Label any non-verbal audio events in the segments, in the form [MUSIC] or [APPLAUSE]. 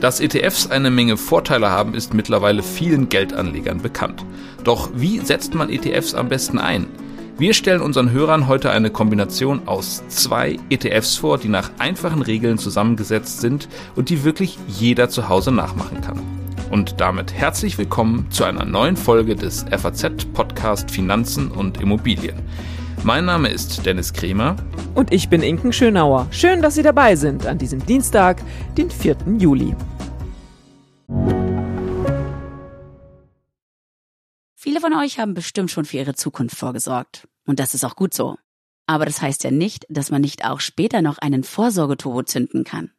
Dass ETFs eine Menge Vorteile haben, ist mittlerweile vielen Geldanlegern bekannt. Doch wie setzt man ETFs am besten ein? Wir stellen unseren Hörern heute eine Kombination aus zwei ETFs vor, die nach einfachen Regeln zusammengesetzt sind und die wirklich jeder zu Hause nachmachen kann. Und damit herzlich willkommen zu einer neuen Folge des FAZ Podcast Finanzen und Immobilien. Mein Name ist Dennis Kremer. Und ich bin Inken Schönauer. Schön, dass Sie dabei sind an diesem Dienstag, den 4. Juli. Viele von euch haben bestimmt schon für ihre Zukunft vorgesorgt. Und das ist auch gut so. Aber das heißt ja nicht, dass man nicht auch später noch einen Vorsorgeturbo zünden kann.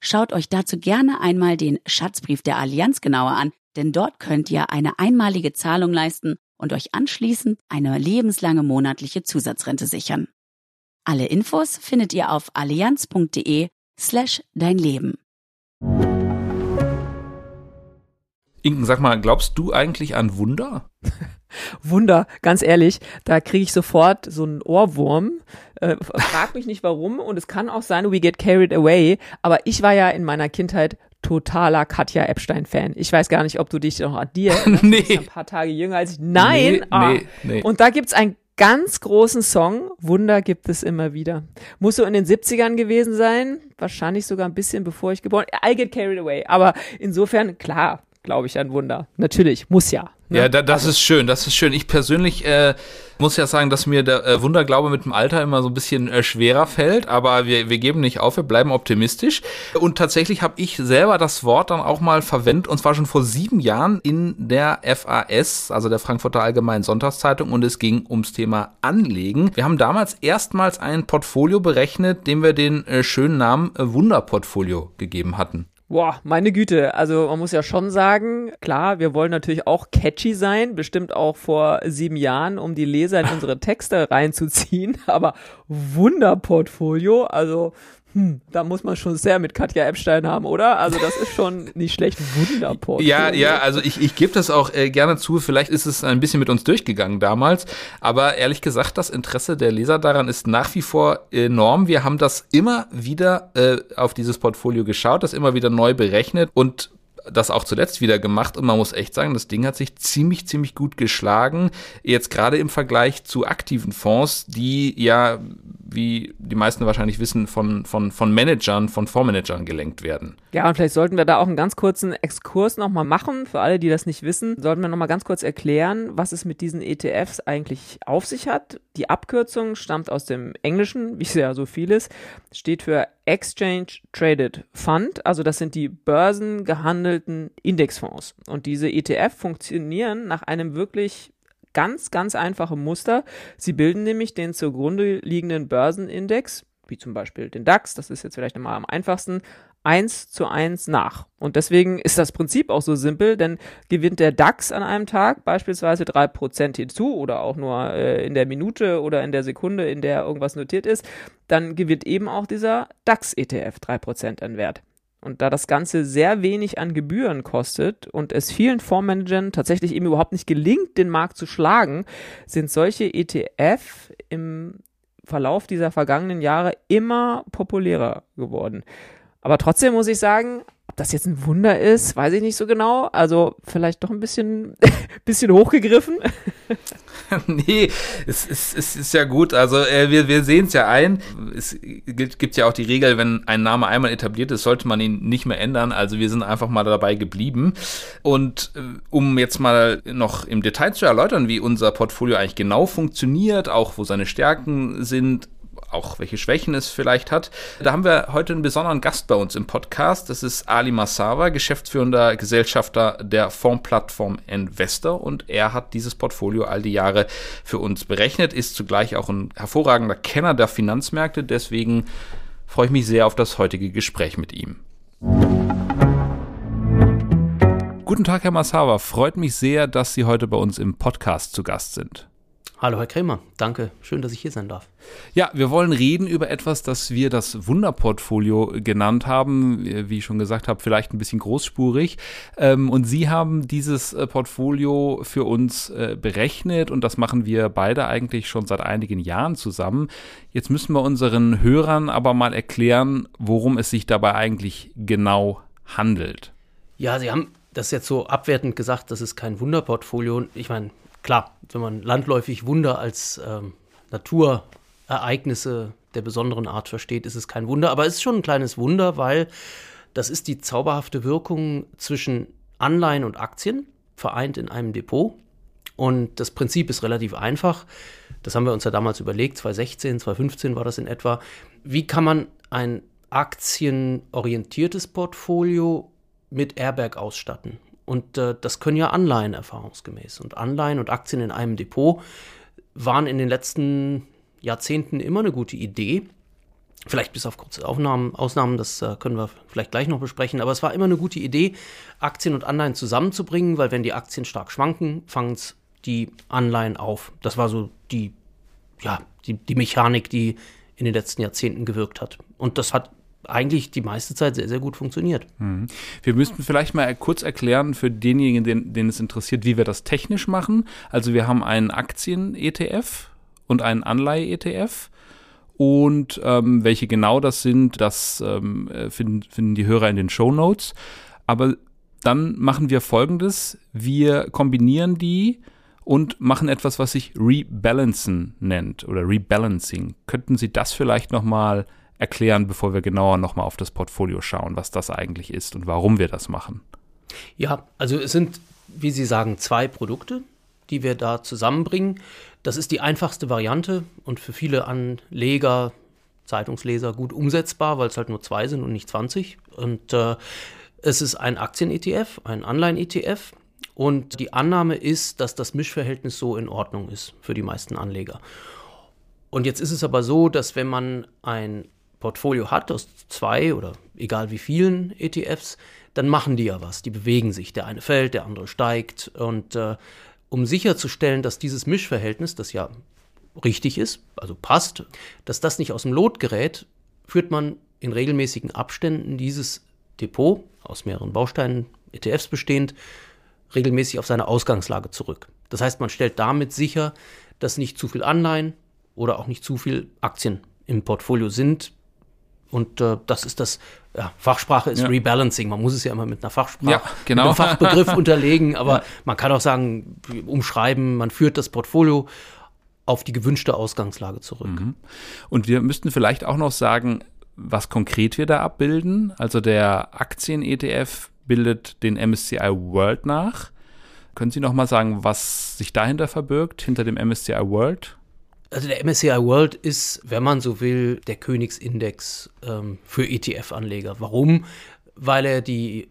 Schaut euch dazu gerne einmal den Schatzbrief der Allianz genauer an, denn dort könnt ihr eine einmalige Zahlung leisten und euch anschließend eine lebenslange monatliche Zusatzrente sichern. Alle Infos findet ihr auf allianz.de slash dein Leben. Inken, sag mal, glaubst du eigentlich an Wunder? [LAUGHS] Wunder, ganz ehrlich, da kriege ich sofort so einen Ohrwurm. Äh, frag mich nicht warum und es kann auch sein, we get carried away. Aber ich war ja in meiner Kindheit totaler Katja Epstein-Fan. Ich weiß gar nicht, ob du dich noch an dir [LAUGHS] nee. ein paar Tage jünger als ich. Nein! Nee, ah. nee, nee. Und da gibt's einen ganz großen Song. Wunder gibt es immer wieder. Muss so in den 70ern gewesen sein. Wahrscheinlich sogar ein bisschen bevor ich geboren I get carried away. Aber insofern, klar, glaube ich an Wunder. Natürlich, muss ja. Ne? Ja, da, das ist schön, das ist schön. Ich persönlich äh, muss ja sagen, dass mir der äh, Wunderglaube mit dem Alter immer so ein bisschen äh, schwerer fällt, aber wir, wir geben nicht auf, wir bleiben optimistisch. Und tatsächlich habe ich selber das Wort dann auch mal verwendet, und zwar schon vor sieben Jahren in der FAS, also der Frankfurter Allgemeinen Sonntagszeitung, und es ging ums Thema Anlegen. Wir haben damals erstmals ein Portfolio berechnet, dem wir den äh, schönen Namen äh, Wunderportfolio gegeben hatten. Boah, meine Güte. Also man muss ja schon sagen, klar, wir wollen natürlich auch catchy sein, bestimmt auch vor sieben Jahren, um die Leser in unsere [LAUGHS] Texte reinzuziehen. Aber Wunderportfolio, also hm, da muss man schon sehr mit Katja Epstein haben, oder? Also das ist schon nicht schlecht. Wunderportfolio. Ja, ja, also ich, ich gebe das auch äh, gerne zu. Vielleicht ist es ein bisschen mit uns durchgegangen damals. Aber ehrlich gesagt, das Interesse der Leser daran ist nach wie vor enorm. Wir haben das immer wieder äh, auf dieses Portfolio geschaut, das immer wieder neu berechnet und das auch zuletzt wieder gemacht und man muss echt sagen, das Ding hat sich ziemlich, ziemlich gut geschlagen. Jetzt gerade im Vergleich zu aktiven Fonds, die ja, wie die meisten wahrscheinlich wissen, von, von, von Managern, von Fondsmanagern gelenkt werden. Ja, und vielleicht sollten wir da auch einen ganz kurzen Exkurs nochmal machen. Für alle, die das nicht wissen, sollten wir nochmal ganz kurz erklären, was es mit diesen ETFs eigentlich auf sich hat. Die Abkürzung stammt aus dem Englischen, wie es ja so vieles, steht für Exchange Traded Fund, also das sind die börsengehandelten Indexfonds. Und diese ETF funktionieren nach einem wirklich ganz, ganz einfachen Muster. Sie bilden nämlich den zugrunde liegenden Börsenindex, wie zum Beispiel den DAX, das ist jetzt vielleicht nochmal am einfachsten, eins zu eins nach. Und deswegen ist das Prinzip auch so simpel, denn gewinnt der DAX an einem Tag beispielsweise drei Prozent hinzu oder auch nur äh, in der Minute oder in der Sekunde, in der irgendwas notiert ist, dann gewinnt eben auch dieser DAX-ETF drei Prozent an Wert. Und da das Ganze sehr wenig an Gebühren kostet und es vielen Fondsmanagern tatsächlich eben überhaupt nicht gelingt, den Markt zu schlagen, sind solche ETF im Verlauf dieser vergangenen Jahre immer populärer geworden. Aber trotzdem muss ich sagen, ob das jetzt ein Wunder ist, weiß ich nicht so genau. Also vielleicht doch ein bisschen, [LAUGHS] bisschen hochgegriffen. [LAUGHS] nee, es, es, es ist ja gut. Also äh, wir, wir sehen es ja ein. Es gibt, gibt ja auch die Regel, wenn ein Name einmal etabliert ist, sollte man ihn nicht mehr ändern. Also wir sind einfach mal dabei geblieben. Und äh, um jetzt mal noch im Detail zu erläutern, wie unser Portfolio eigentlich genau funktioniert, auch wo seine Stärken sind, auch welche Schwächen es vielleicht hat. Da haben wir heute einen besonderen Gast bei uns im Podcast. Das ist Ali Massawa, geschäftsführender Gesellschafter der Fondsplattform Investor und er hat dieses Portfolio all die Jahre für uns berechnet, ist zugleich auch ein hervorragender Kenner der Finanzmärkte. Deswegen freue ich mich sehr auf das heutige Gespräch mit ihm. Guten Tag, Herr Massawa. Freut mich sehr, dass Sie heute bei uns im Podcast zu Gast sind. Hallo Herr Krämer, danke, schön, dass ich hier sein darf. Ja, wir wollen reden über etwas, das wir das Wunderportfolio genannt haben, wie ich schon gesagt habe, vielleicht ein bisschen großspurig. Ähm, und Sie haben dieses äh, Portfolio für uns äh, berechnet und das machen wir beide eigentlich schon seit einigen Jahren zusammen. Jetzt müssen wir unseren Hörern aber mal erklären, worum es sich dabei eigentlich genau handelt. Ja, Sie haben das jetzt so abwertend gesagt, das ist kein Wunderportfolio. Ich meine, klar, wenn man landläufig Wunder als ähm, Naturereignisse der besonderen Art versteht, ist es kein Wunder. Aber es ist schon ein kleines Wunder, weil das ist die zauberhafte Wirkung zwischen Anleihen und Aktien, vereint in einem Depot. Und das Prinzip ist relativ einfach. Das haben wir uns ja damals überlegt, 2016, 2015 war das in etwa. Wie kann man ein aktienorientiertes Portfolio mit Airbag ausstatten? Und äh, das können ja Anleihen erfahrungsgemäß. Und Anleihen und Aktien in einem Depot waren in den letzten Jahrzehnten immer eine gute Idee. Vielleicht bis auf kurze Aufnahmen, Ausnahmen, das äh, können wir vielleicht gleich noch besprechen. Aber es war immer eine gute Idee, Aktien und Anleihen zusammenzubringen, weil wenn die Aktien stark schwanken, fangen es die Anleihen auf. Das war so die, ja, die, die Mechanik, die in den letzten Jahrzehnten gewirkt hat. Und das hat eigentlich die meiste Zeit sehr, sehr gut funktioniert. Mhm. Wir müssten vielleicht mal kurz erklären für denjenigen, den, den es interessiert, wie wir das technisch machen. Also wir haben einen Aktien-ETF und einen Anleihe-ETF. Und ähm, welche genau das sind, das ähm, äh, finden, finden die Hörer in den Show Notes. Aber dann machen wir folgendes: Wir kombinieren die und machen etwas, was sich Rebalancen nennt oder Rebalancing. Könnten Sie das vielleicht nochmal erklären, bevor wir genauer nochmal auf das Portfolio schauen, was das eigentlich ist und warum wir das machen? Ja, also es sind, wie Sie sagen, zwei Produkte, die wir da zusammenbringen. Das ist die einfachste Variante und für viele Anleger, Zeitungsleser gut umsetzbar, weil es halt nur zwei sind und nicht 20. Und äh, es ist ein Aktien-ETF, ein Anleihen-ETF. Und die Annahme ist, dass das Mischverhältnis so in Ordnung ist für die meisten Anleger. Und jetzt ist es aber so, dass wenn man ein Portfolio hat, aus zwei oder egal wie vielen ETFs, dann machen die ja was. Die bewegen sich. Der eine fällt, der andere steigt. Und äh, um sicherzustellen, dass dieses Mischverhältnis, das ja richtig ist, also passt, dass das nicht aus dem Lot gerät, führt man in regelmäßigen Abständen dieses Depot aus mehreren Bausteinen, ETFs bestehend, regelmäßig auf seine Ausgangslage zurück. Das heißt, man stellt damit sicher, dass nicht zu viel Anleihen oder auch nicht zu viel Aktien im Portfolio sind, und äh, das ist das, ja, Fachsprache ist ja. Rebalancing. Man muss es ja immer mit einer Fachsprache, ja, genau. mit einem Fachbegriff [LAUGHS] unterlegen, aber man kann auch sagen, umschreiben, man führt das Portfolio auf die gewünschte Ausgangslage zurück. Mhm. Und wir müssten vielleicht auch noch sagen, was konkret wir da abbilden. Also der Aktien-ETF bildet den MSCI World nach. Können Sie noch mal sagen, was sich dahinter verbirgt, hinter dem MSCI World? Also der MSCI World ist, wenn man so will, der Königsindex ähm, für ETF-Anleger. Warum? Weil er die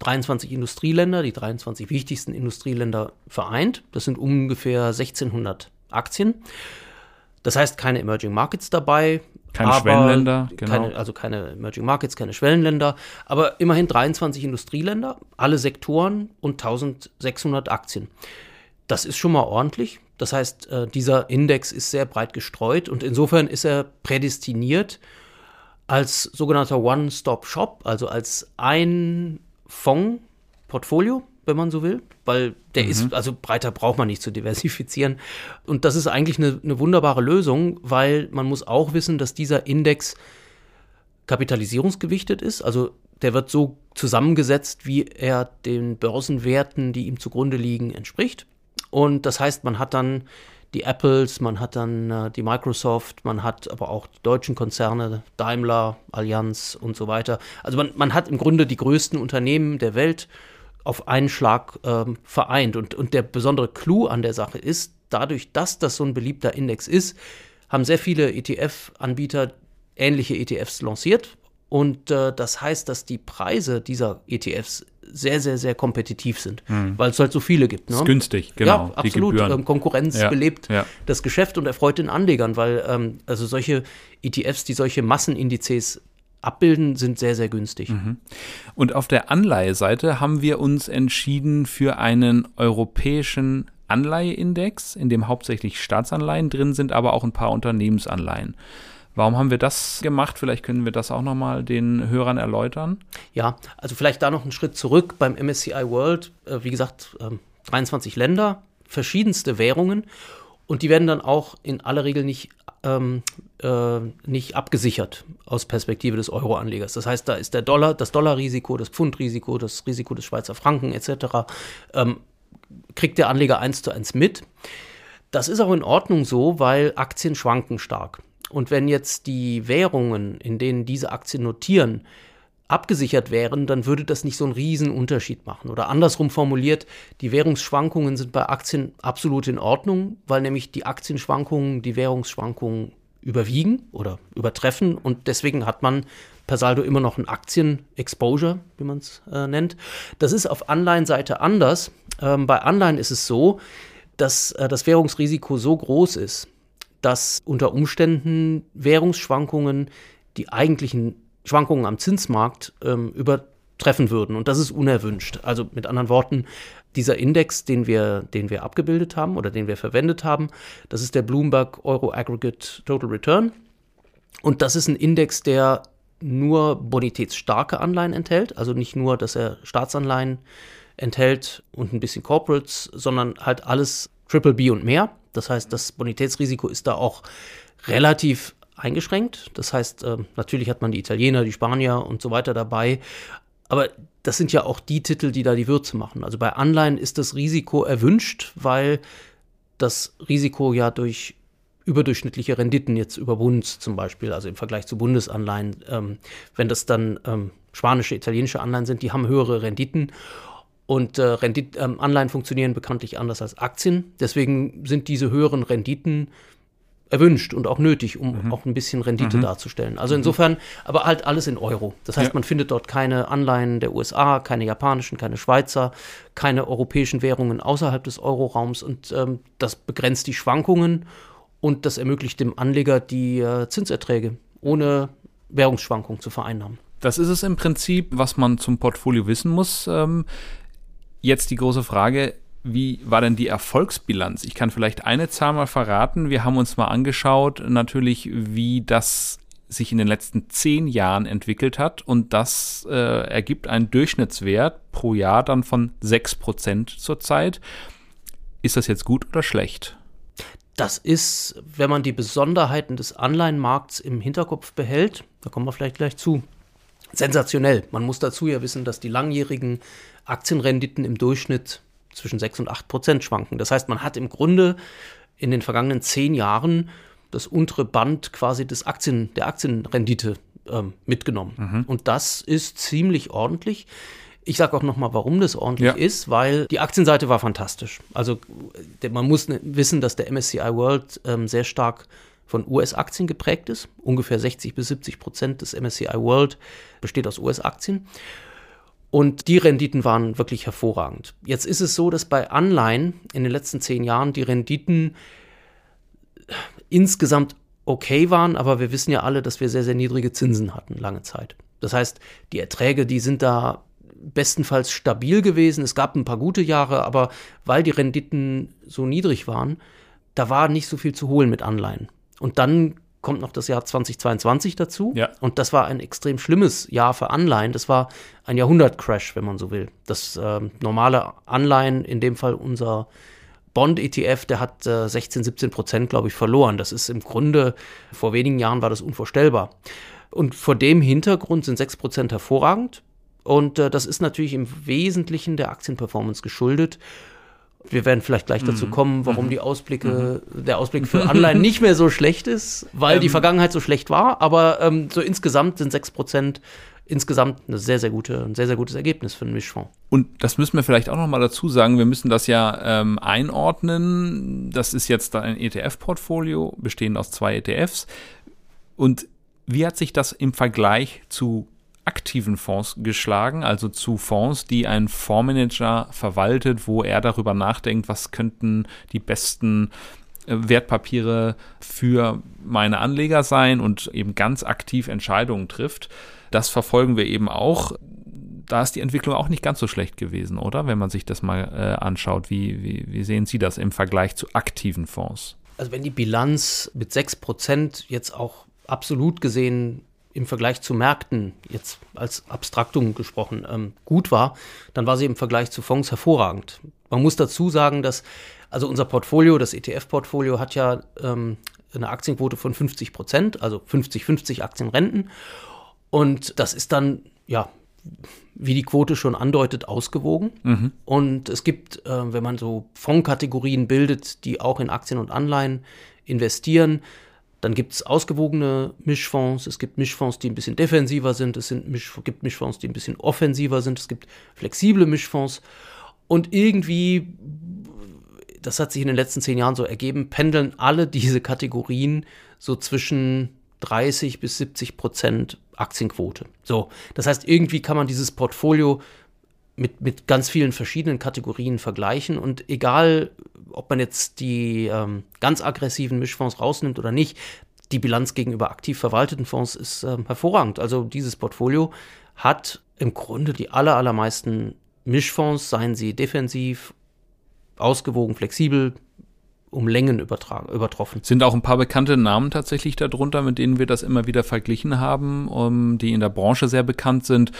23 Industrieländer, die 23 wichtigsten Industrieländer vereint. Das sind ungefähr 1600 Aktien. Das heißt, keine Emerging Markets dabei. Keine Schwellenländer, genau. Keine, also keine Emerging Markets, keine Schwellenländer, aber immerhin 23 Industrieländer, alle Sektoren und 1600 Aktien. Das ist schon mal ordentlich. Das heißt, äh, dieser Index ist sehr breit gestreut und insofern ist er prädestiniert als sogenannter One-Stop-Shop, also als ein Fonds-Portfolio, wenn man so will, weil der mhm. ist, also breiter braucht man nicht zu diversifizieren. Und das ist eigentlich eine, eine wunderbare Lösung, weil man muss auch wissen, dass dieser Index kapitalisierungsgewichtet ist, also der wird so zusammengesetzt, wie er den Börsenwerten, die ihm zugrunde liegen, entspricht. Und das heißt, man hat dann die Apples, man hat dann äh, die Microsoft, man hat aber auch die deutschen Konzerne, Daimler, Allianz und so weiter. Also man, man hat im Grunde die größten Unternehmen der Welt auf einen Schlag ähm, vereint. Und, und der besondere Clou an der Sache ist, dadurch, dass das so ein beliebter Index ist, haben sehr viele ETF-Anbieter ähnliche ETFs lanciert. Und äh, das heißt, dass die Preise dieser ETFs sehr, sehr, sehr kompetitiv sind, mhm. weil es halt so viele gibt. Ne? Ist günstig, genau. Ja, absolut. Ähm, Konkurrenz ja, belebt ja. das Geschäft und erfreut den Anlegern, weil ähm, also solche ETFs, die solche Massenindizes abbilden, sind sehr, sehr günstig. Mhm. Und auf der Anleiheseite haben wir uns entschieden für einen europäischen Anleiheindex, in dem hauptsächlich Staatsanleihen drin sind, aber auch ein paar Unternehmensanleihen. Warum haben wir das gemacht? Vielleicht können wir das auch nochmal den Hörern erläutern. Ja, also vielleicht da noch einen Schritt zurück beim MSCI World. Äh, wie gesagt, äh, 23 Länder, verschiedenste Währungen und die werden dann auch in aller Regel nicht, ähm, äh, nicht abgesichert aus Perspektive des Euro-Anlegers. Das heißt, da ist der Dollar, das Dollarrisiko, das Pfundrisiko, das Risiko des Schweizer Franken etc. Ähm, kriegt der Anleger eins zu eins mit. Das ist auch in Ordnung so, weil Aktien schwanken stark. Und wenn jetzt die Währungen, in denen diese Aktien notieren, abgesichert wären, dann würde das nicht so einen riesen Unterschied machen. Oder andersrum formuliert, die Währungsschwankungen sind bei Aktien absolut in Ordnung, weil nämlich die Aktienschwankungen die Währungsschwankungen überwiegen oder übertreffen und deswegen hat man per Saldo immer noch ein Aktien-Exposure, wie man es äh, nennt. Das ist auf Anleihenseite anders. Ähm, bei Anleihen ist es so, dass äh, das Währungsrisiko so groß ist, dass unter Umständen Währungsschwankungen die eigentlichen Schwankungen am Zinsmarkt ähm, übertreffen würden. Und das ist unerwünscht. Also mit anderen Worten, dieser Index, den wir, den wir abgebildet haben oder den wir verwendet haben, das ist der Bloomberg Euro Aggregate Total Return. Und das ist ein Index, der nur bonitätsstarke Anleihen enthält, also nicht nur, dass er Staatsanleihen enthält und ein bisschen Corporates, sondern halt alles Triple B und mehr. Das heißt, das Bonitätsrisiko ist da auch relativ eingeschränkt. Das heißt, äh, natürlich hat man die Italiener, die Spanier und so weiter dabei. Aber das sind ja auch die Titel, die da die Würze machen. Also bei Anleihen ist das Risiko erwünscht, weil das Risiko ja durch überdurchschnittliche Renditen jetzt über Bund zum Beispiel, also im Vergleich zu Bundesanleihen, ähm, wenn das dann ähm, spanische, italienische Anleihen sind, die haben höhere Renditen. Und äh, Rendit, ähm, Anleihen funktionieren bekanntlich anders als Aktien. Deswegen sind diese höheren Renditen erwünscht und auch nötig, um mhm. auch ein bisschen Rendite mhm. darzustellen. Also mhm. insofern, aber halt alles in Euro. Das heißt, ja. man findet dort keine Anleihen der USA, keine japanischen, keine Schweizer, keine europäischen Währungen außerhalb des Euroraums und ähm, das begrenzt die Schwankungen und das ermöglicht dem Anleger die äh, Zinserträge ohne Währungsschwankungen zu vereinnahmen. Das ist es im Prinzip, was man zum Portfolio wissen muss. Ähm, jetzt die große Frage, wie war denn die Erfolgsbilanz? Ich kann vielleicht eine Zahl mal verraten. Wir haben uns mal angeschaut, natürlich, wie das sich in den letzten zehn Jahren entwickelt hat. Und das äh, ergibt einen Durchschnittswert pro Jahr dann von 6% zurzeit. Ist das jetzt gut oder schlecht? Das ist, wenn man die Besonderheiten des Anleihenmarkts im Hinterkopf behält, da kommen wir vielleicht gleich zu, sensationell. Man muss dazu ja wissen, dass die langjährigen Aktienrenditen im Durchschnitt zwischen 6 und 8 Prozent schwanken. Das heißt, man hat im Grunde in den vergangenen zehn Jahren das untere Band quasi des Aktien, der Aktienrendite ähm, mitgenommen. Mhm. Und das ist ziemlich ordentlich. Ich sage auch nochmal, warum das ordentlich ja. ist, weil die Aktienseite war fantastisch. Also man muss wissen, dass der MSCI World ähm, sehr stark von US-Aktien geprägt ist. Ungefähr 60 bis 70 Prozent des MSCI World besteht aus US-Aktien. Und die Renditen waren wirklich hervorragend. Jetzt ist es so, dass bei Anleihen in den letzten zehn Jahren die Renditen insgesamt okay waren, aber wir wissen ja alle, dass wir sehr, sehr niedrige Zinsen hatten, lange Zeit. Das heißt, die Erträge, die sind da bestenfalls stabil gewesen. Es gab ein paar gute Jahre, aber weil die Renditen so niedrig waren, da war nicht so viel zu holen mit Anleihen. Und dann kommt noch das Jahr 2022 dazu. Ja. Und das war ein extrem schlimmes Jahr für Anleihen. Das war ein Jahrhundertcrash, wenn man so will. Das äh, normale Anleihen, in dem Fall unser Bond-ETF, der hat äh, 16, 17 Prozent, glaube ich, verloren. Das ist im Grunde, vor wenigen Jahren war das unvorstellbar. Und vor dem Hintergrund sind 6 Prozent hervorragend. Und äh, das ist natürlich im Wesentlichen der Aktienperformance geschuldet. Wir werden vielleicht gleich dazu mhm. kommen, warum mhm. die Ausblicke, mhm. der Ausblick für Anleihen nicht mehr so schlecht ist, weil ähm. die Vergangenheit so schlecht war. Aber ähm, so insgesamt sind 6% insgesamt eine sehr, sehr gute, ein sehr, sehr gutes Ergebnis für einen Mischfonds. Und das müssen wir vielleicht auch noch mal dazu sagen. Wir müssen das ja ähm, einordnen. Das ist jetzt ein ETF-Portfolio, bestehend aus zwei ETFs. Und wie hat sich das im Vergleich zu aktiven Fonds geschlagen, also zu Fonds, die ein Fondsmanager verwaltet, wo er darüber nachdenkt, was könnten die besten äh, Wertpapiere für meine Anleger sein und eben ganz aktiv Entscheidungen trifft. Das verfolgen wir eben auch da ist die Entwicklung auch nicht ganz so schlecht gewesen, oder? Wenn man sich das mal äh, anschaut. Wie, wie, wie sehen Sie das im Vergleich zu aktiven Fonds? Also wenn die Bilanz mit 6% jetzt auch absolut gesehen im Vergleich zu Märkten, jetzt als Abstraktum gesprochen, ähm, gut war, dann war sie im Vergleich zu Fonds hervorragend. Man muss dazu sagen, dass also unser Portfolio, das ETF-Portfolio, hat ja ähm, eine Aktienquote von 50 Prozent, also 50-50 Aktienrenten. Und das ist dann, ja, wie die Quote schon andeutet, ausgewogen. Mhm. Und es gibt, äh, wenn man so Fondskategorien bildet, die auch in Aktien und Anleihen investieren, dann gibt es ausgewogene Mischfonds, es gibt Mischfonds, die ein bisschen defensiver sind, es sind Misch, gibt Mischfonds, die ein bisschen offensiver sind, es gibt flexible Mischfonds. Und irgendwie, das hat sich in den letzten zehn Jahren so ergeben, pendeln alle diese Kategorien so zwischen 30 bis 70 Prozent Aktienquote. So, das heißt, irgendwie kann man dieses Portfolio mit, mit ganz vielen verschiedenen Kategorien vergleichen und egal, ob man jetzt die ähm, ganz aggressiven Mischfonds rausnimmt oder nicht, die Bilanz gegenüber aktiv verwalteten Fonds ist ähm, hervorragend. Also dieses Portfolio hat im Grunde die aller, allermeisten Mischfonds, seien sie defensiv, ausgewogen, flexibel, um Längen übertroffen. Sind auch ein paar bekannte Namen tatsächlich darunter, mit denen wir das immer wieder verglichen haben, um, die in der Branche sehr bekannt sind.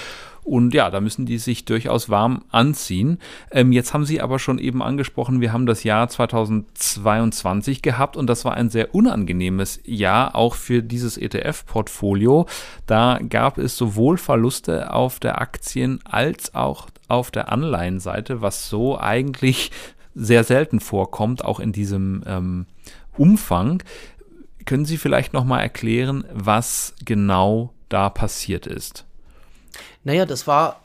Und ja, da müssen die sich durchaus warm anziehen. Ähm, jetzt haben Sie aber schon eben angesprochen, wir haben das Jahr 2022 gehabt und das war ein sehr unangenehmes Jahr auch für dieses ETF-Portfolio. Da gab es sowohl Verluste auf der Aktien als auch auf der Anleihenseite, was so eigentlich sehr selten vorkommt, auch in diesem ähm, Umfang. Können Sie vielleicht noch mal erklären, was genau da passiert ist? Naja, das war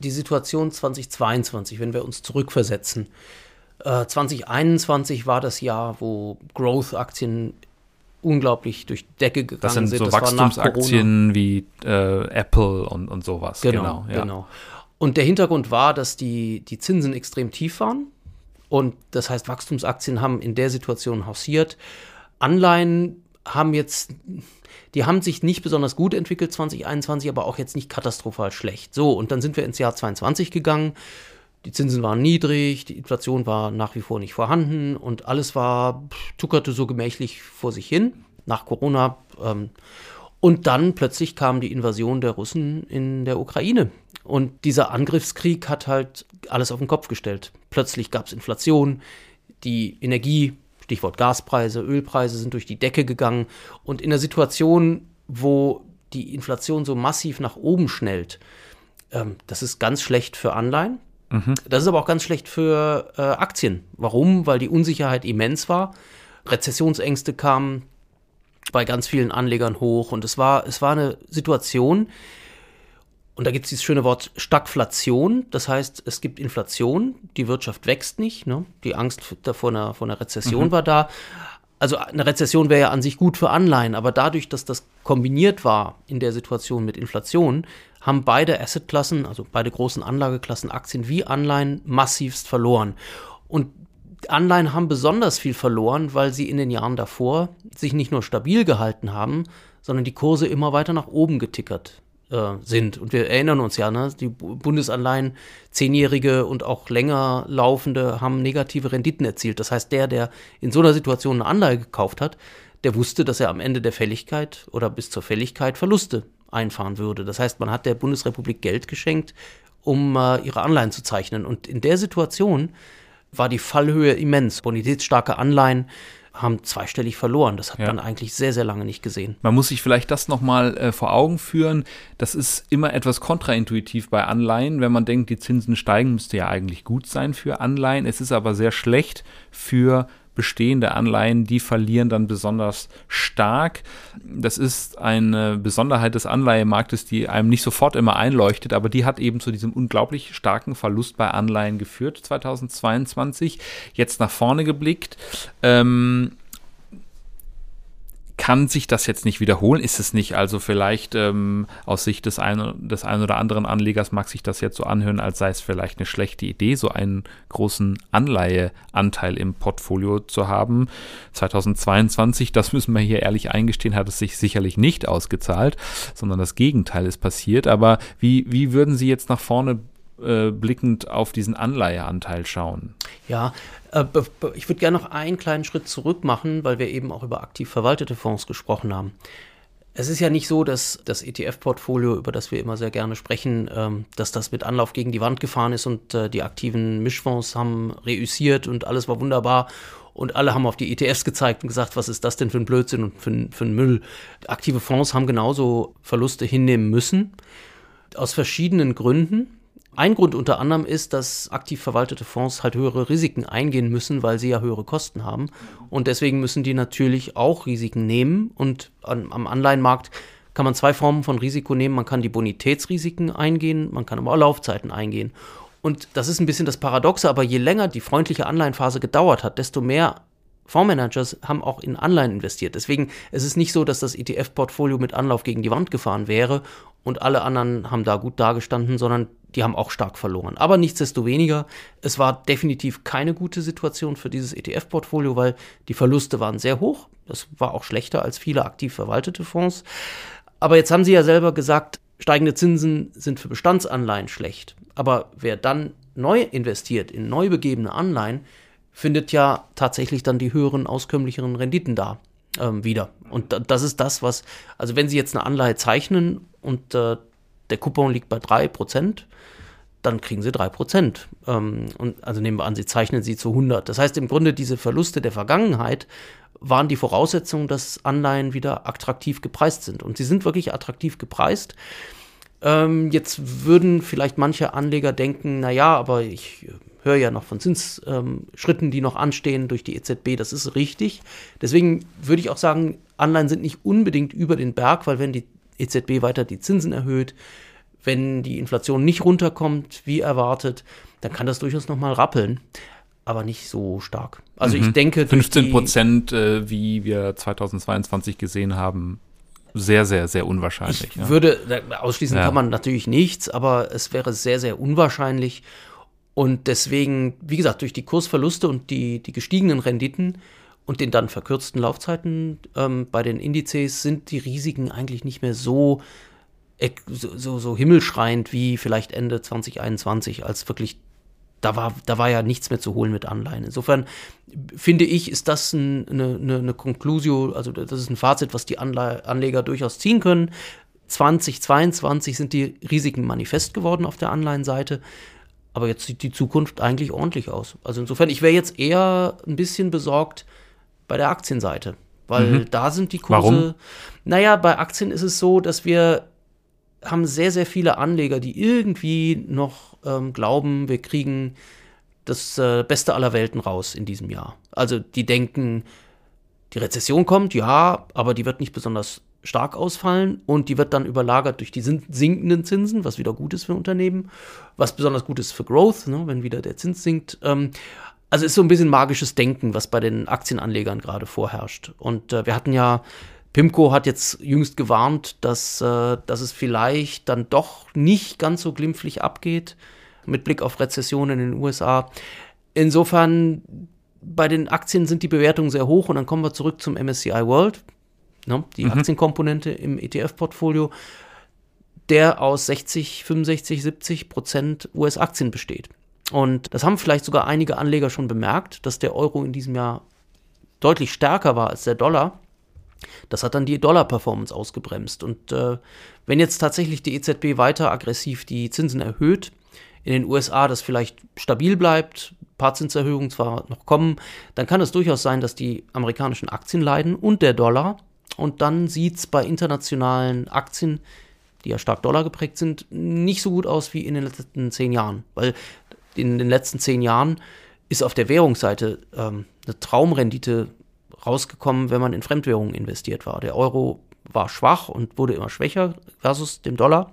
die Situation 2022, wenn wir uns zurückversetzen. Äh, 2021 war das Jahr, wo Growth-Aktien unglaublich durch Decke gegangen das sind. sind. So das Wachstumsaktien wie äh, Apple und, und sowas. Genau, genau, ja. genau. Und der Hintergrund war, dass die, die Zinsen extrem tief waren. Und das heißt, Wachstumsaktien haben in der Situation hausiert. Anleihen haben jetzt, die haben sich nicht besonders gut entwickelt 2021, aber auch jetzt nicht katastrophal schlecht. So, und dann sind wir ins Jahr 22 gegangen. Die Zinsen waren niedrig, die Inflation war nach wie vor nicht vorhanden und alles war, tuckerte so gemächlich vor sich hin nach Corona. Ähm, und dann plötzlich kam die Invasion der Russen in der Ukraine. Und dieser Angriffskrieg hat halt alles auf den Kopf gestellt. Plötzlich gab es Inflation, die Energie, Stichwort Gaspreise, Ölpreise sind durch die Decke gegangen. Und in der Situation, wo die Inflation so massiv nach oben schnellt, ähm, das ist ganz schlecht für Anleihen. Mhm. Das ist aber auch ganz schlecht für äh, Aktien. Warum? Weil die Unsicherheit immens war. Rezessionsängste kamen bei ganz vielen Anlegern hoch und es war, es war eine Situation, und da gibt es dieses schöne Wort Stagflation. Das heißt, es gibt Inflation, die Wirtschaft wächst nicht. Ne? Die Angst vor einer, vor einer Rezession mhm. war da. Also eine Rezession wäre ja an sich gut für Anleihen, aber dadurch, dass das kombiniert war in der Situation mit Inflation, haben beide Assetklassen, also beide großen Anlageklassen, Aktien wie Anleihen, massivst verloren. Und Anleihen haben besonders viel verloren, weil sie in den Jahren davor sich nicht nur stabil gehalten haben, sondern die Kurse immer weiter nach oben getickert äh, sind. Und wir erinnern uns ja, ne, die Bundesanleihen, zehnjährige und auch länger laufende, haben negative Renditen erzielt. Das heißt, der, der in so einer Situation eine Anleihe gekauft hat, der wusste, dass er am Ende der Fälligkeit oder bis zur Fälligkeit Verluste einfahren würde. Das heißt, man hat der Bundesrepublik Geld geschenkt, um äh, ihre Anleihen zu zeichnen. Und in der Situation war die Fallhöhe immens. Bonitätsstarke Anleihen haben zweistellig verloren. Das hat ja. man eigentlich sehr, sehr lange nicht gesehen. Man muss sich vielleicht das nochmal äh, vor Augen führen. Das ist immer etwas kontraintuitiv bei Anleihen. Wenn man denkt, die Zinsen steigen, müsste ja eigentlich gut sein für Anleihen. Es ist aber sehr schlecht für bestehende Anleihen, die verlieren dann besonders stark. Das ist eine Besonderheit des Anleihemarktes, die einem nicht sofort immer einleuchtet, aber die hat eben zu diesem unglaublich starken Verlust bei Anleihen geführt 2022. Jetzt nach vorne geblickt. Ähm, kann sich das jetzt nicht wiederholen? Ist es nicht also vielleicht ähm, aus Sicht des einen, des einen oder anderen Anlegers mag sich das jetzt so anhören, als sei es vielleicht eine schlechte Idee, so einen großen Anleiheanteil im Portfolio zu haben. 2022, das müssen wir hier ehrlich eingestehen, hat es sich sicherlich nicht ausgezahlt, sondern das Gegenteil ist passiert. Aber wie, wie würden Sie jetzt nach vorne äh, blickend auf diesen Anleiheanteil schauen? Ja, äh, ich würde gerne noch einen kleinen Schritt zurück machen, weil wir eben auch über aktiv verwaltete Fonds gesprochen haben. Es ist ja nicht so, dass das ETF-Portfolio, über das wir immer sehr gerne sprechen, ähm, dass das mit Anlauf gegen die Wand gefahren ist und äh, die aktiven Mischfonds haben reüssiert und alles war wunderbar und alle haben auf die ETFs gezeigt und gesagt, was ist das denn für ein Blödsinn und für, für ein Müll. Aktive Fonds haben genauso Verluste hinnehmen müssen, aus verschiedenen Gründen. Ein Grund unter anderem ist, dass aktiv verwaltete Fonds halt höhere Risiken eingehen müssen, weil sie ja höhere Kosten haben. Und deswegen müssen die natürlich auch Risiken nehmen. Und an, am Anleihenmarkt kann man zwei Formen von Risiko nehmen. Man kann die Bonitätsrisiken eingehen, man kann aber auch Laufzeiten eingehen. Und das ist ein bisschen das Paradoxe, aber je länger die freundliche Anleihenphase gedauert hat, desto mehr Fondsmanagers haben auch in Anleihen investiert. Deswegen ist es nicht so, dass das ETF-Portfolio mit Anlauf gegen die Wand gefahren wäre und alle anderen haben da gut dagestanden, sondern die haben auch stark verloren. Aber nichtsdestoweniger, es war definitiv keine gute Situation für dieses ETF-Portfolio, weil die Verluste waren sehr hoch. Das war auch schlechter als viele aktiv verwaltete Fonds. Aber jetzt haben Sie ja selber gesagt, steigende Zinsen sind für Bestandsanleihen schlecht. Aber wer dann neu investiert in neu begebene Anleihen, findet ja tatsächlich dann die höheren, auskömmlicheren Renditen da ähm, wieder. Und das ist das, was, also wenn Sie jetzt eine Anleihe zeichnen und äh, der Coupon liegt bei 3%, dann kriegen sie 3%. Ähm, und also nehmen wir an, sie zeichnen sie zu 100. Das heißt im Grunde, diese Verluste der Vergangenheit waren die Voraussetzung, dass Anleihen wieder attraktiv gepreist sind. Und sie sind wirklich attraktiv gepreist. Ähm, jetzt würden vielleicht manche Anleger denken, na ja, aber ich höre ja noch von Zinsschritten, ähm, die noch anstehen durch die EZB. Das ist richtig. Deswegen würde ich auch sagen, Anleihen sind nicht unbedingt über den Berg, weil wenn die EZB weiter die Zinsen erhöht, wenn die Inflation nicht runterkommt, wie erwartet, dann kann das durchaus nochmal rappeln, aber nicht so stark. Also mhm. ich denke. 15 Prozent, äh, wie wir 2022 gesehen haben, sehr, sehr, sehr unwahrscheinlich. Ich ja. würde, ausschließen ja. kann man natürlich nichts, aber es wäre sehr, sehr unwahrscheinlich. Und deswegen, wie gesagt, durch die Kursverluste und die, die gestiegenen Renditen und den dann verkürzten Laufzeiten ähm, bei den Indizes sind die Risiken eigentlich nicht mehr so so, so, himmelschreiend wie vielleicht Ende 2021, als wirklich da war, da war ja nichts mehr zu holen mit Anleihen. Insofern finde ich, ist das ein, eine, eine, eine Conclusio, also das ist ein Fazit, was die Anle Anleger durchaus ziehen können. 2022 sind die Risiken manifest geworden auf der Anleihenseite, aber jetzt sieht die Zukunft eigentlich ordentlich aus. Also insofern, ich wäre jetzt eher ein bisschen besorgt bei der Aktienseite, weil mhm. da sind die Kurse. Warum? Naja, bei Aktien ist es so, dass wir haben sehr, sehr viele Anleger, die irgendwie noch ähm, glauben, wir kriegen das äh, Beste aller Welten raus in diesem Jahr. Also die denken, die Rezession kommt, ja, aber die wird nicht besonders stark ausfallen und die wird dann überlagert durch die sinkenden Zinsen, was wieder gut ist für Unternehmen, was besonders gut ist für Growth, ne, wenn wieder der Zins sinkt. Ähm, also ist so ein bisschen magisches Denken, was bei den Aktienanlegern gerade vorherrscht. Und äh, wir hatten ja Pimco hat jetzt jüngst gewarnt, dass, äh, dass es vielleicht dann doch nicht ganz so glimpflich abgeht mit Blick auf Rezessionen in den USA. Insofern, bei den Aktien sind die Bewertungen sehr hoch und dann kommen wir zurück zum MSCI World, ne, die mhm. Aktienkomponente im ETF-Portfolio, der aus 60, 65, 70 Prozent US-Aktien besteht. Und das haben vielleicht sogar einige Anleger schon bemerkt, dass der Euro in diesem Jahr deutlich stärker war als der Dollar. Das hat dann die Dollar-Performance ausgebremst. Und äh, wenn jetzt tatsächlich die EZB weiter aggressiv die Zinsen erhöht, in den USA das vielleicht stabil bleibt, ein paar Zinserhöhungen zwar noch kommen, dann kann es durchaus sein, dass die amerikanischen Aktien leiden und der Dollar. Und dann sieht es bei internationalen Aktien, die ja stark Dollar geprägt sind, nicht so gut aus wie in den letzten zehn Jahren. Weil in den letzten zehn Jahren ist auf der Währungsseite ähm, eine Traumrendite rausgekommen, wenn man in Fremdwährungen investiert war. Der Euro war schwach und wurde immer schwächer versus dem Dollar.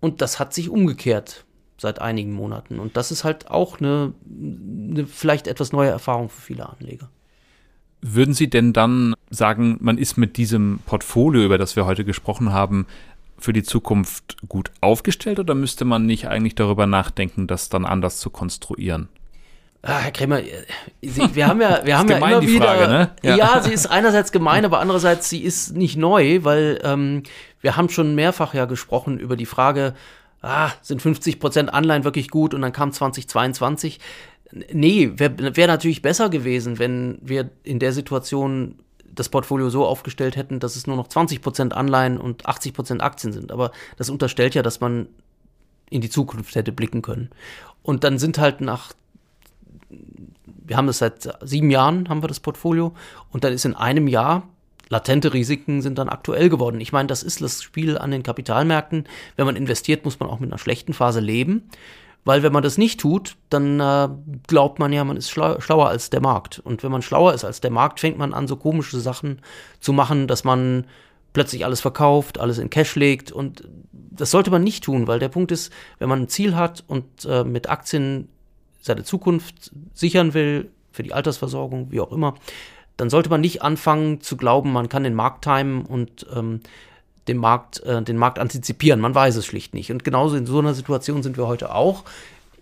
Und das hat sich umgekehrt seit einigen Monaten. Und das ist halt auch eine, eine vielleicht etwas neue Erfahrung für viele Anleger. Würden Sie denn dann sagen, man ist mit diesem Portfolio, über das wir heute gesprochen haben, für die Zukunft gut aufgestellt oder müsste man nicht eigentlich darüber nachdenken, das dann anders zu konstruieren? Ah, Herr Krämer, äh, wir haben ja, [LAUGHS] wir haben ja immer wieder. Frage, ne? ja. ja. sie ist einerseits gemein, aber andererseits sie ist nicht neu, weil ähm, wir haben schon mehrfach ja gesprochen über die Frage, ah, sind 50 Prozent Anleihen wirklich gut und dann kam 2022. Nee, wäre wär natürlich besser gewesen, wenn wir in der Situation das Portfolio so aufgestellt hätten, dass es nur noch 20 Prozent Anleihen und 80 Prozent Aktien sind. Aber das unterstellt ja, dass man in die Zukunft hätte blicken können. Und dann sind halt nach, wir haben das seit sieben Jahren, haben wir das Portfolio, und dann ist in einem Jahr latente Risiken sind dann aktuell geworden. Ich meine, das ist das Spiel an den Kapitalmärkten. Wenn man investiert, muss man auch mit einer schlechten Phase leben. Weil wenn man das nicht tut, dann äh, glaubt man ja, man ist schlau schlauer als der Markt. Und wenn man schlauer ist als der Markt, fängt man an, so komische Sachen zu machen, dass man plötzlich alles verkauft, alles in Cash legt. Und das sollte man nicht tun, weil der Punkt ist, wenn man ein Ziel hat und äh, mit Aktien seine Zukunft sichern will, für die Altersversorgung, wie auch immer, dann sollte man nicht anfangen zu glauben, man kann den Markt timen und ähm, den Markt, äh, den Markt antizipieren. Man weiß es schlicht nicht. Und genauso in so einer Situation sind wir heute auch.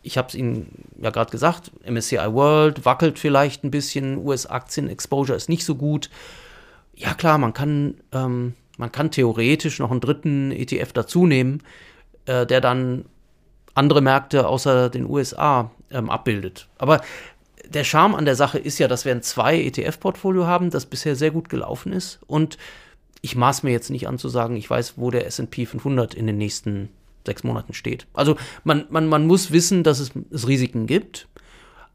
Ich habe es Ihnen ja gerade gesagt, MSCI World wackelt vielleicht ein bisschen, US-Aktien-Exposure ist nicht so gut. Ja klar, man kann, ähm, man kann theoretisch noch einen dritten ETF dazu nehmen, äh, der dann andere Märkte außer den USA ähm, abbildet. Aber der Charme an der Sache ist ja, dass wir ein zwei ETF-Portfolio haben, das bisher sehr gut gelaufen ist. Und ich maß mir jetzt nicht an zu sagen, ich weiß, wo der SP 500 in den nächsten sechs Monaten steht. Also man, man, man muss wissen, dass es, es Risiken gibt.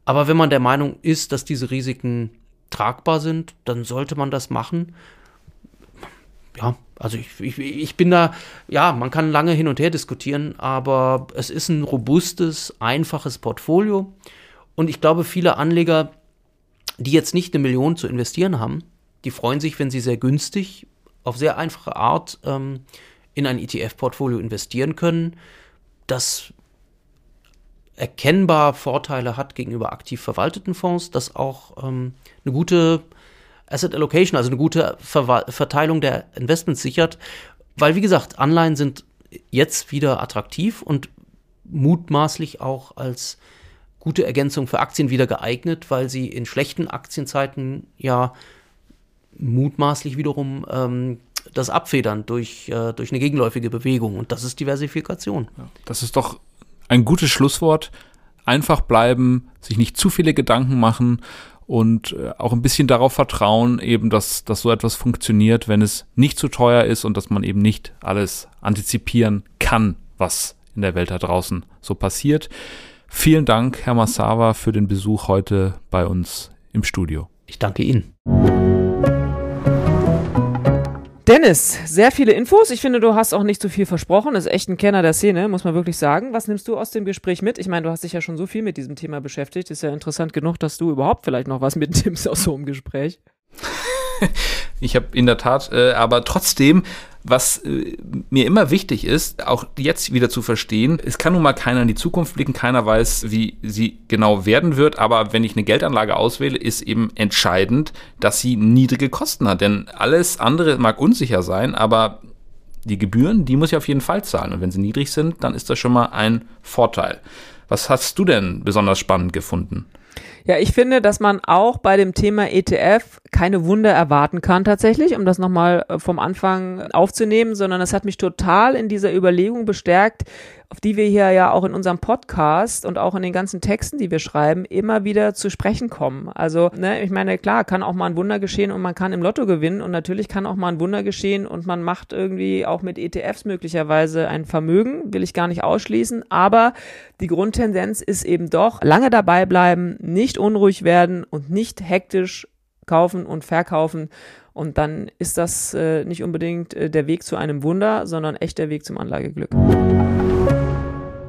Aber wenn man der Meinung ist, dass diese Risiken tragbar sind, dann sollte man das machen. Ja, also ich, ich, ich bin da, ja, man kann lange hin und her diskutieren, aber es ist ein robustes, einfaches Portfolio. Und ich glaube, viele Anleger, die jetzt nicht eine Million zu investieren haben, die freuen sich, wenn sie sehr günstig, auf sehr einfache Art ähm, in ein ETF-Portfolio investieren können, das erkennbar Vorteile hat gegenüber aktiv verwalteten Fonds, das auch ähm, eine gute Asset Allocation, also eine gute Ver Verteilung der Investments sichert, weil wie gesagt, Anleihen sind jetzt wieder attraktiv und mutmaßlich auch als gute Ergänzung für Aktien wieder geeignet, weil sie in schlechten Aktienzeiten ja mutmaßlich wiederum ähm, das abfedern durch, äh, durch eine gegenläufige Bewegung. Und das ist Diversifikation. Das ist doch ein gutes Schlusswort. Einfach bleiben, sich nicht zu viele Gedanken machen und äh, auch ein bisschen darauf vertrauen, eben, dass, dass so etwas funktioniert, wenn es nicht zu teuer ist und dass man eben nicht alles antizipieren kann, was in der Welt da draußen so passiert. Vielen Dank, Herr Massawa, für den Besuch heute bei uns im Studio. Ich danke Ihnen. Dennis, sehr viele Infos. Ich finde, du hast auch nicht zu so viel versprochen. Ist echt ein Kenner der Szene, muss man wirklich sagen. Was nimmst du aus dem Gespräch mit? Ich meine, du hast dich ja schon so viel mit diesem Thema beschäftigt. Ist ja interessant genug, dass du überhaupt vielleicht noch was mitnimmst aus so einem Gespräch. [LAUGHS] ich habe in der Tat, äh, aber trotzdem was äh, mir immer wichtig ist, auch jetzt wieder zu verstehen, es kann nun mal keiner in die Zukunft blicken, keiner weiß, wie sie genau werden wird, aber wenn ich eine Geldanlage auswähle, ist eben entscheidend, dass sie niedrige Kosten hat, denn alles andere mag unsicher sein, aber die Gebühren, die muss ich auf jeden Fall zahlen und wenn sie niedrig sind, dann ist das schon mal ein Vorteil. Was hast du denn besonders spannend gefunden? Ja, ich finde, dass man auch bei dem Thema ETF keine Wunder erwarten kann tatsächlich, um das nochmal äh, vom Anfang aufzunehmen, sondern es hat mich total in dieser Überlegung bestärkt, auf die wir hier ja auch in unserem Podcast und auch in den ganzen Texten, die wir schreiben, immer wieder zu sprechen kommen. Also, ne, ich meine, klar, kann auch mal ein Wunder geschehen und man kann im Lotto gewinnen und natürlich kann auch mal ein Wunder geschehen und man macht irgendwie auch mit ETFs möglicherweise ein Vermögen, will ich gar nicht ausschließen, aber die Grundtendenz ist eben doch lange dabei bleiben, nicht unruhig werden und nicht hektisch kaufen und verkaufen. Und dann ist das äh, nicht unbedingt äh, der Weg zu einem Wunder, sondern echt der Weg zum Anlageglück.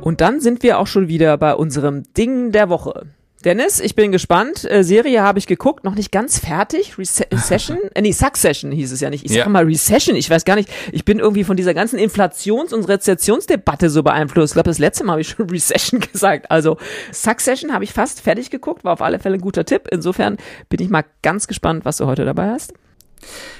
Und dann sind wir auch schon wieder bei unserem Ding der Woche. Dennis, ich bin gespannt. Äh, Serie habe ich geguckt, noch nicht ganz fertig. Recession? [LAUGHS] äh, nee, Succession hieß es ja nicht. Ich sag Ja. mal Recession. Ich weiß gar nicht. Ich bin irgendwie von dieser ganzen Inflations- und Rezessionsdebatte so beeinflusst. Ich glaube, das letzte Mal habe ich schon [LAUGHS] Recession gesagt. Also Succession habe ich fast fertig geguckt, war auf alle Fälle ein guter Tipp. Insofern bin ich mal ganz gespannt, was du heute dabei hast.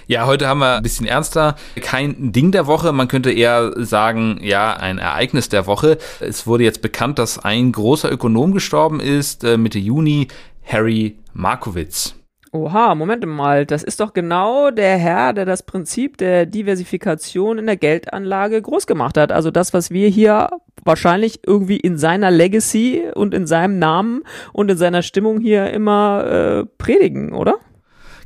Ja, heute haben wir ein bisschen ernster. Kein Ding der Woche, man könnte eher sagen, ja, ein Ereignis der Woche. Es wurde jetzt bekannt, dass ein großer Ökonom gestorben ist, äh, Mitte Juni, Harry Markowitz. Oha, Moment mal, das ist doch genau der Herr, der das Prinzip der Diversifikation in der Geldanlage groß gemacht hat. Also das, was wir hier wahrscheinlich irgendwie in seiner Legacy und in seinem Namen und in seiner Stimmung hier immer äh, predigen, oder?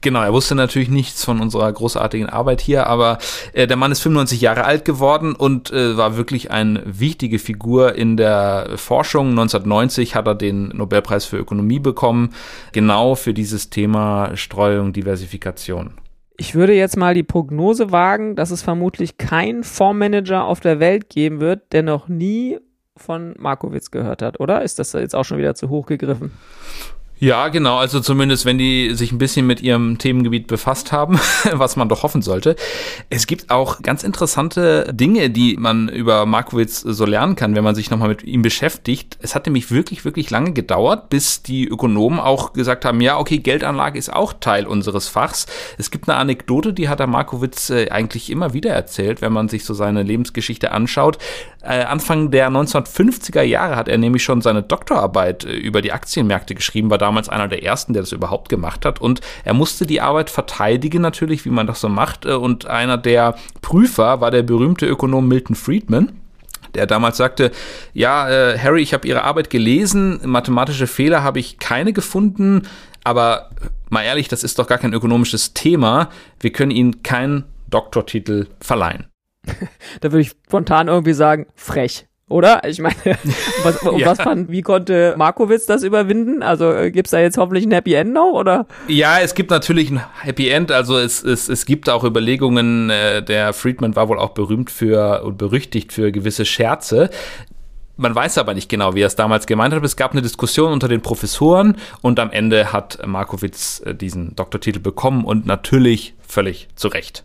Genau, er wusste natürlich nichts von unserer großartigen Arbeit hier, aber äh, der Mann ist 95 Jahre alt geworden und äh, war wirklich eine wichtige Figur in der Forschung. 1990 hat er den Nobelpreis für Ökonomie bekommen, genau für dieses Thema Streuung, Diversifikation. Ich würde jetzt mal die Prognose wagen, dass es vermutlich keinen Fondsmanager auf der Welt geben wird, der noch nie von Markowitz gehört hat, oder? Ist das jetzt auch schon wieder zu hoch gegriffen? Ja, genau. Also zumindest, wenn die sich ein bisschen mit ihrem Themengebiet befasst haben, [LAUGHS] was man doch hoffen sollte. Es gibt auch ganz interessante Dinge, die man über Markowitz so lernen kann, wenn man sich nochmal mit ihm beschäftigt. Es hat nämlich wirklich, wirklich lange gedauert, bis die Ökonomen auch gesagt haben, ja, okay, Geldanlage ist auch Teil unseres Fachs. Es gibt eine Anekdote, die hat der Markowitz äh, eigentlich immer wieder erzählt, wenn man sich so seine Lebensgeschichte anschaut. Äh, Anfang der 1950er Jahre hat er nämlich schon seine Doktorarbeit äh, über die Aktienmärkte geschrieben, war damals einer der ersten, der das überhaupt gemacht hat. Und er musste die Arbeit verteidigen, natürlich, wie man das so macht. Äh, Und einer der Prüfer war der berühmte Ökonom Milton Friedman der damals sagte, ja, äh, Harry, ich habe Ihre Arbeit gelesen, mathematische Fehler habe ich keine gefunden, aber mal ehrlich, das ist doch gar kein ökonomisches Thema. Wir können Ihnen keinen Doktortitel verleihen. [LAUGHS] Da würde ich spontan irgendwie sagen, frech. Oder? Ich meine, [LAUGHS] was, um Ja. was fand, wie konnte Markowitz das überwinden? Also äh, gibt's da jetzt hoffentlich ein Happy End noch, oder? Ja, es gibt natürlich ein Happy End. Also es, es, es gibt auch Überlegungen, äh, der Friedman war wohl auch berühmt für und berüchtigt für gewisse Scherze. Man weiß aber nicht genau, wie er es damals gemeint hat. Es gab eine Diskussion unter den Professoren und am Ende hat Markowitz äh, diesen Doktortitel bekommen und natürlich völlig zu Recht.